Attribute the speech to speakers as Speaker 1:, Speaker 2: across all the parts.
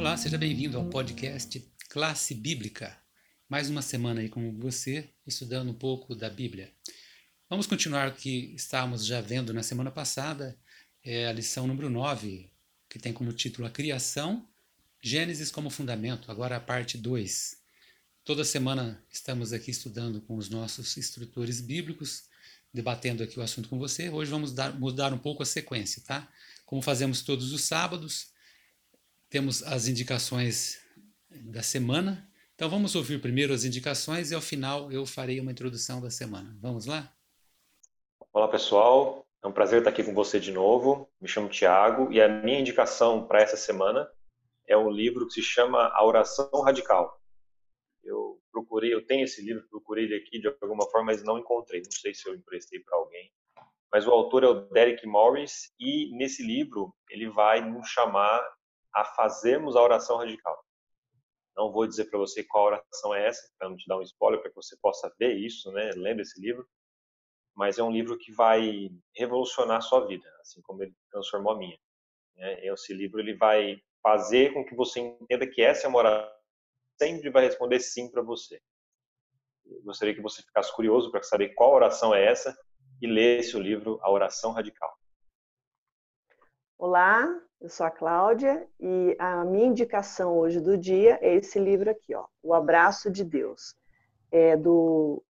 Speaker 1: Olá, seja bem-vindo ao podcast Classe Bíblica. Mais uma semana aí com você, estudando um pouco da Bíblia. Vamos continuar o que estávamos já vendo na semana passada, é a lição número 9, que tem como título A Criação, Gênesis como Fundamento, agora a parte 2. Toda semana estamos aqui estudando com os nossos instrutores bíblicos, debatendo aqui o assunto com você. Hoje vamos dar, mudar um pouco a sequência, tá? Como fazemos todos os sábados, temos as indicações da semana. Então vamos ouvir primeiro as indicações e ao final eu farei uma introdução da semana. Vamos lá?
Speaker 2: Olá pessoal, é um prazer estar aqui com você de novo. Me chamo Tiago e a minha indicação para essa semana é um livro que se chama A Oração Radical. Eu procurei, eu tenho esse livro, procurei ele aqui de alguma forma, mas não encontrei. Não sei se eu emprestei para alguém. Mas o autor é o Derek Morris e nesse livro ele vai nos chamar a fazermos a oração radical. Não vou dizer para você qual oração é essa, para não te dar um spoiler, para que você possa ver isso, né? Lembra esse livro. Mas é um livro que vai revolucionar a sua vida, assim como ele transformou a minha. Né? Esse livro ele vai fazer com que você entenda que essa é uma oração sempre vai responder sim para você. Eu gostaria que você ficasse curioso para saber qual oração é essa e lesse o livro A Oração Radical.
Speaker 3: Olá, eu sou a Cláudia e a minha indicação hoje do dia é esse livro aqui, ó, O Abraço de Deus, é do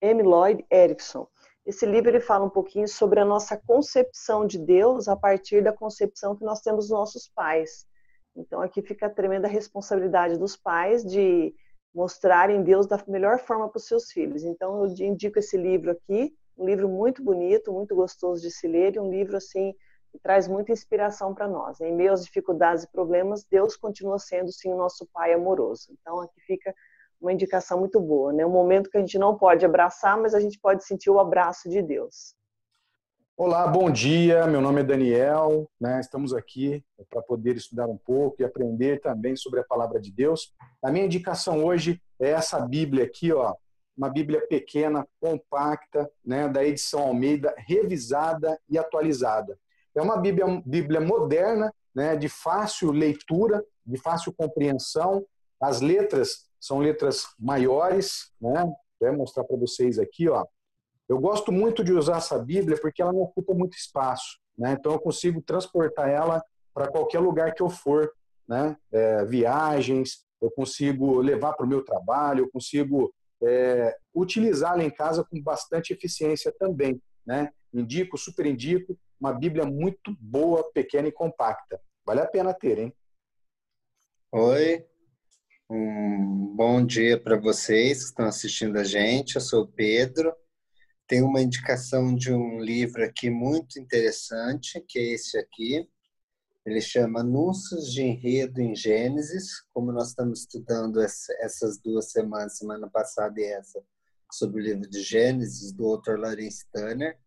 Speaker 3: M. Lloyd Erickson. Esse livro ele fala um pouquinho sobre a nossa concepção de Deus a partir da concepção que nós temos dos nossos pais. Então aqui fica a tremenda responsabilidade dos pais de mostrarem Deus da melhor forma para os seus filhos. Então eu indico esse livro aqui, um livro muito bonito, muito gostoso de se ler, e um livro assim e traz muita inspiração para nós. Em meio às dificuldades e problemas, Deus continua sendo sim o nosso Pai amoroso. Então aqui fica uma indicação muito boa, né? Um momento que a gente não pode abraçar, mas a gente pode sentir o abraço de Deus.
Speaker 4: Olá, bom dia. Meu nome é Daniel. Né? Estamos aqui para poder estudar um pouco e aprender também sobre a palavra de Deus. A minha indicação hoje é essa Bíblia aqui, ó, uma Bíblia pequena, compacta, né, da edição Almeida, revisada e atualizada. É uma Bíblia, Bíblia moderna, né, de fácil leitura, de fácil compreensão. As letras são letras maiores, né? Vou mostrar para vocês aqui, ó. Eu gosto muito de usar essa Bíblia porque ela não ocupa muito espaço, né? Então eu consigo transportar ela para qualquer lugar que eu for, né? É, viagens, eu consigo levar para o meu trabalho, eu consigo é, utilizá-la em casa com bastante eficiência também, né? Indico, super indico, uma Bíblia muito boa, pequena e compacta. Vale a pena ter, hein?
Speaker 5: Oi, um bom dia para vocês que estão assistindo a gente. Eu sou o Pedro. Tem uma indicação de um livro aqui muito interessante, que é esse aqui. Ele chama Anúncios de Enredo em Gênesis, como nós estamos estudando essas duas semanas, semana passada e essa, sobre o livro de Gênesis, do autor Lawrence Tanner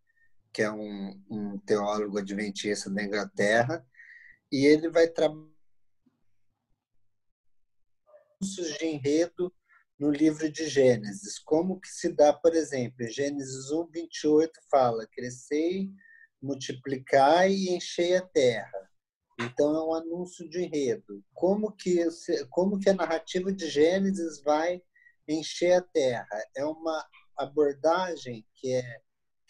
Speaker 5: que é um, um teólogo adventista da Inglaterra, e ele vai trabalhar de enredo no livro de Gênesis. Como que se dá, por exemplo, Gênesis 1, 28 fala, crescei, multiplicai e enchei a terra. Então é um anúncio de enredo. Como que, como que a narrativa de Gênesis vai encher a terra? É uma abordagem que é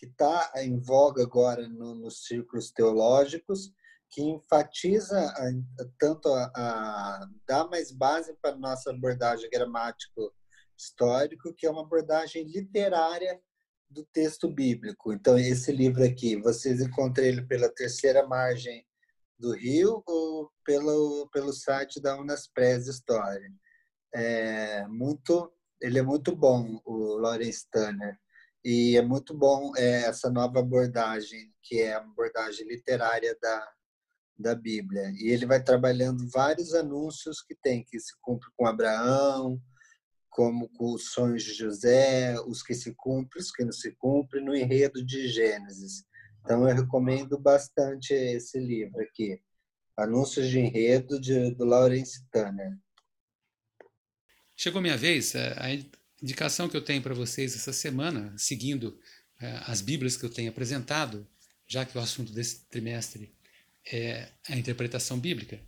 Speaker 5: que está em voga agora no, nos círculos teológicos, que enfatiza a, tanto a, a dar mais base para nossa abordagem gramático histórico, que é uma abordagem literária do texto bíblico. Então, esse livro aqui, vocês encontram ele pela terceira margem do Rio ou pelo, pelo site da Unaspres História. É muito, ele é muito bom, o Lawrence Tanner. E é muito bom é, essa nova abordagem, que é a abordagem literária da, da Bíblia. E ele vai trabalhando vários anúncios que tem, que se cumpre com Abraão, como com os sonhos de José, os que se cumprem, os que não se cumprem, no enredo de Gênesis. Então, eu recomendo bastante esse livro aqui, Anúncios de Enredo, de, do Lawrence Tanner.
Speaker 1: Chegou minha vez, é, indicação que eu tenho para vocês essa semana, seguindo é, as Bíblias que eu tenho apresentado, já que o assunto desse trimestre é a interpretação bíblica.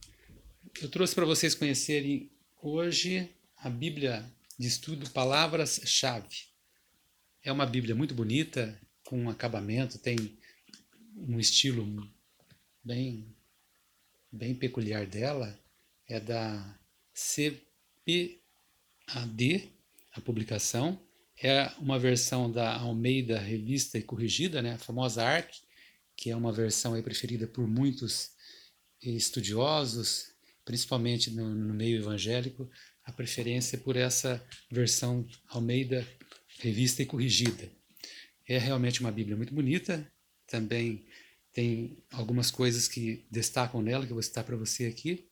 Speaker 1: eu trouxe para vocês conhecerem hoje a Bíblia de estudo Palavras-Chave. É uma Bíblia muito bonita, com um acabamento, tem um estilo bem, bem peculiar dela. É da CPAD, a publicação. É uma versão da Almeida Revista e Corrigida, né? a famosa ARC, que é uma versão aí preferida por muitos estudiosos, principalmente no, no meio evangélico, a preferência por essa versão Almeida Revista e Corrigida. É realmente uma Bíblia muito bonita, também tem algumas coisas que destacam nela, que eu vou citar para você aqui,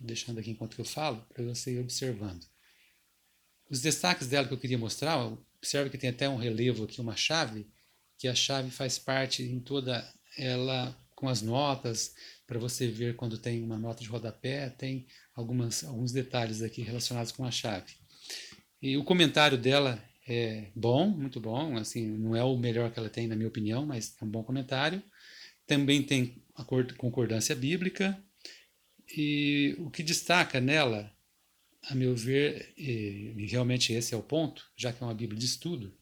Speaker 1: deixando aqui enquanto eu falo, para você ir observando. Os destaques dela que eu queria mostrar, observe que tem até um relevo aqui, uma chave, que a chave faz parte em toda ela com as notas, para você ver quando tem uma nota de rodapé, tem algumas, alguns detalhes aqui relacionados com a chave. E o comentário dela é bom, muito bom, assim, não é o melhor que ela tem, na minha opinião, mas é um bom comentário. Também tem a concordância bíblica, e o que destaca nela, a meu ver, e realmente esse é o ponto, já que é uma Bíblia de estudo,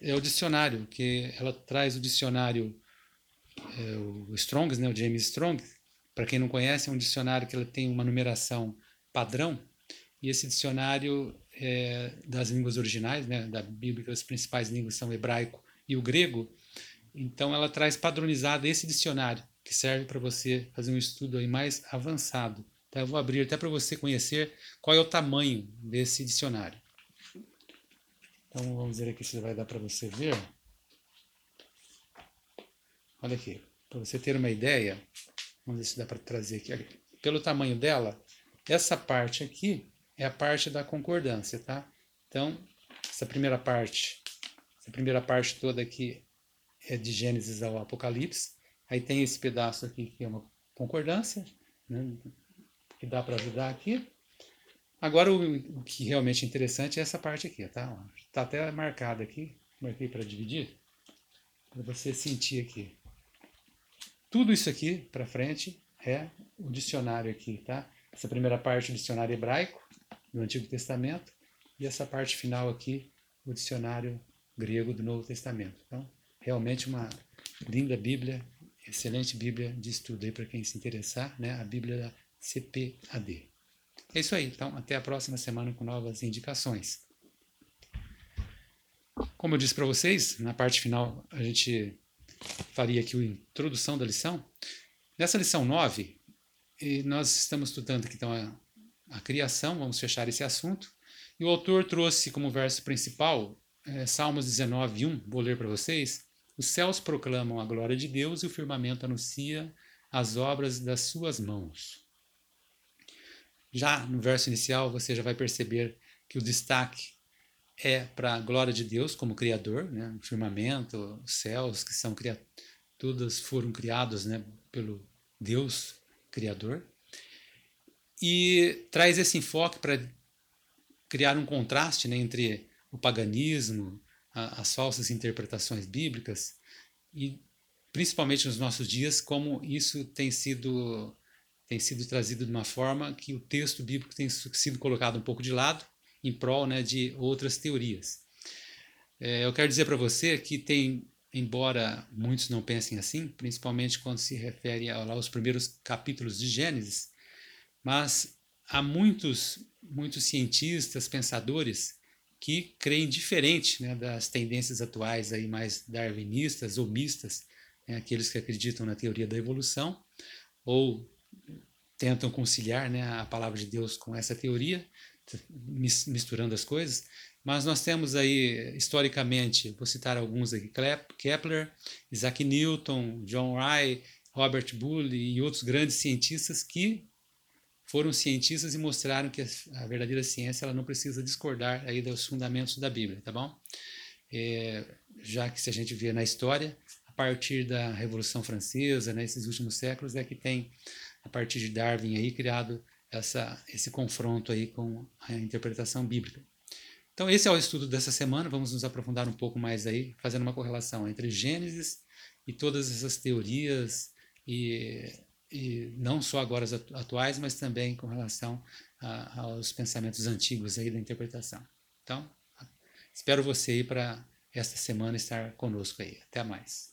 Speaker 1: é o dicionário, que ela traz o dicionário é, o Strong, né, o James Strong, para quem não conhece, é um dicionário que ele tem uma numeração padrão, e esse dicionário é, das línguas originais, né, da Bíblia, as principais línguas são o hebraico e o grego, então ela traz padronizado esse dicionário, que serve para você fazer um estudo aí mais avançado. Então eu vou abrir até para você conhecer qual é o tamanho desse dicionário. Então vamos ver aqui se vai dar para você ver. Olha aqui, para você ter uma ideia, vamos ver se dá para trazer aqui. Pelo tamanho dela, essa parte aqui é a parte da concordância, tá? Então, essa primeira parte, essa primeira parte toda aqui é de Gênesis ao Apocalipse. Aí tem esse pedaço aqui que é uma concordância, né, que dá para ajudar aqui. Agora, o, que realmente é interessante é essa parte aqui, tá? Está até marcado aqui, marquei para dividir, para você sentir aqui. Tudo isso aqui para frente é o dicionário aqui, tá? Essa primeira parte o dicionário hebraico do Antigo Testamento e essa parte final aqui o dicionário grego do Novo Testamento. Então, realmente uma linda Bíblia, excelente Bíblia de estudo aí para quem se interessar, né? A Bíblia CPAD. É isso aí. Então, até a próxima semana com novas indicações. Como eu disse para vocês, na parte final a gente faria aqui a introdução da lição. Nessa lição 9, nós estamos estudando aqui então a, a criação, vamos fechar esse assunto. E o autor trouxe como verso principal é, Salmos 19, 1, vou ler para vocês. Os céus proclamam a glória de Deus e o firmamento anuncia as obras das suas mãos. Já no verso inicial, você já vai perceber que o destaque é para a glória de Deus como Criador, né? o firmamento, os céus, que são criados, todos foram criados né? pelo Deus Criador. E traz esse enfoque para criar um contraste né? entre o paganismo, a, as falsas interpretações bíblicas e principalmente nos nossos dias como isso tem sido tem sido trazido de uma forma que o texto bíblico tem sido colocado um pouco de lado em prol né, de outras teorias. É, eu quero dizer para você que tem, embora muitos não pensem assim, principalmente quando se refere aos primeiros capítulos de Gênesis, mas há muitos, muitos cientistas, pensadores que creem diferente né, das tendências atuais aí mais darwinistas ou mistas, né, aqueles que acreditam na teoria da evolução ou tentam conciliar né, a palavra de Deus com essa teoria, misturando as coisas, mas nós temos aí, historicamente, vou citar alguns aqui, Kepler, Isaac Newton, John Rye, Robert Boole e outros grandes cientistas que foram cientistas e mostraram que a verdadeira ciência ela não precisa discordar aí dos fundamentos da Bíblia, tá bom? É, já que se a gente vê na história, a partir da Revolução Francesa, nesses né, últimos séculos, é que tem, a partir de Darwin aí, criado essa, esse confronto aí com a interpretação bíblica. Então esse é o estudo dessa semana, vamos nos aprofundar um pouco mais aí, fazendo uma correlação entre Gênesis e todas essas teorias e e não só agora as atuais, mas também com relação a, aos pensamentos antigos aí da interpretação. Então, espero você aí para esta semana estar conosco aí. Até mais.